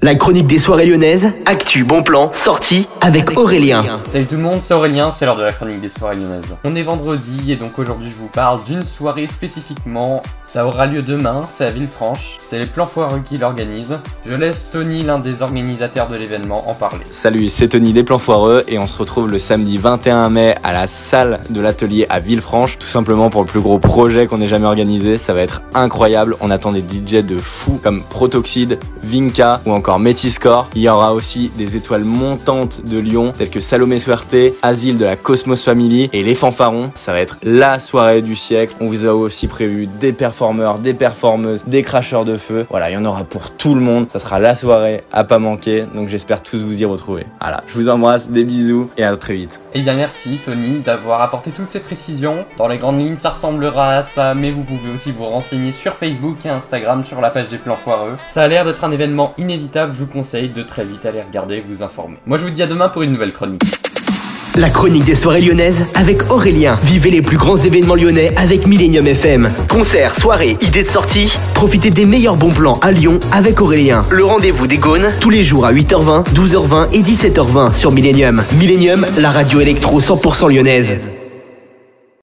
La chronique des soirées lyonnaises, actu, bon plan, sortie avec Aurélien. Salut tout le monde, c'est Aurélien, c'est l'heure de la chronique des soirées lyonnaises. On est vendredi et donc aujourd'hui je vous parle d'une soirée spécifiquement. Ça aura lieu demain, c'est à Villefranche, c'est les plans foireux qui l'organisent. Je laisse Tony, l'un des organisateurs de l'événement, en parler. Salut, c'est Tony des plans foireux et on se retrouve le samedi 21 mai à la salle de l'atelier à Villefranche, tout simplement pour le plus gros projet qu'on ait jamais organisé. Ça va être incroyable, on attend des DJ de fous comme Protoxide, Vinka ou encore Metiscore. Il y aura aussi des étoiles montantes de Lyon, telles que Salomé Suerte, Asile de la Cosmos Family et les fanfarons. Ça va être la soirée du siècle. On vous a aussi prévu des performeurs, des performeuses, des cracheurs de feu. Voilà, il y en aura pour tout le monde. Ça sera la soirée à pas manquer. Donc j'espère tous vous y retrouver. Voilà, je vous embrasse, des bisous et à très vite. Et bien merci Tony d'avoir apporté toutes ces précisions. Dans les grandes lignes, ça ressemblera à ça, mais vous pouvez aussi vous renseigner sur Facebook et Instagram sur la page des plans foireux. Ça a l'air d'être un événement inévitable je vous conseille de très vite aller regarder, vous informer. Moi je vous dis à demain pour une nouvelle chronique. La chronique des soirées lyonnaises avec Aurélien. Vivez les plus grands événements lyonnais avec Millennium FM. Concerts, soirées, idées de sortie. Profitez des meilleurs bons plans à Lyon avec Aurélien. Le rendez-vous des Gaunes tous les jours à 8h20, 12h20 et 17h20 sur Millennium. Millennium, la radio électro 100% lyonnaise.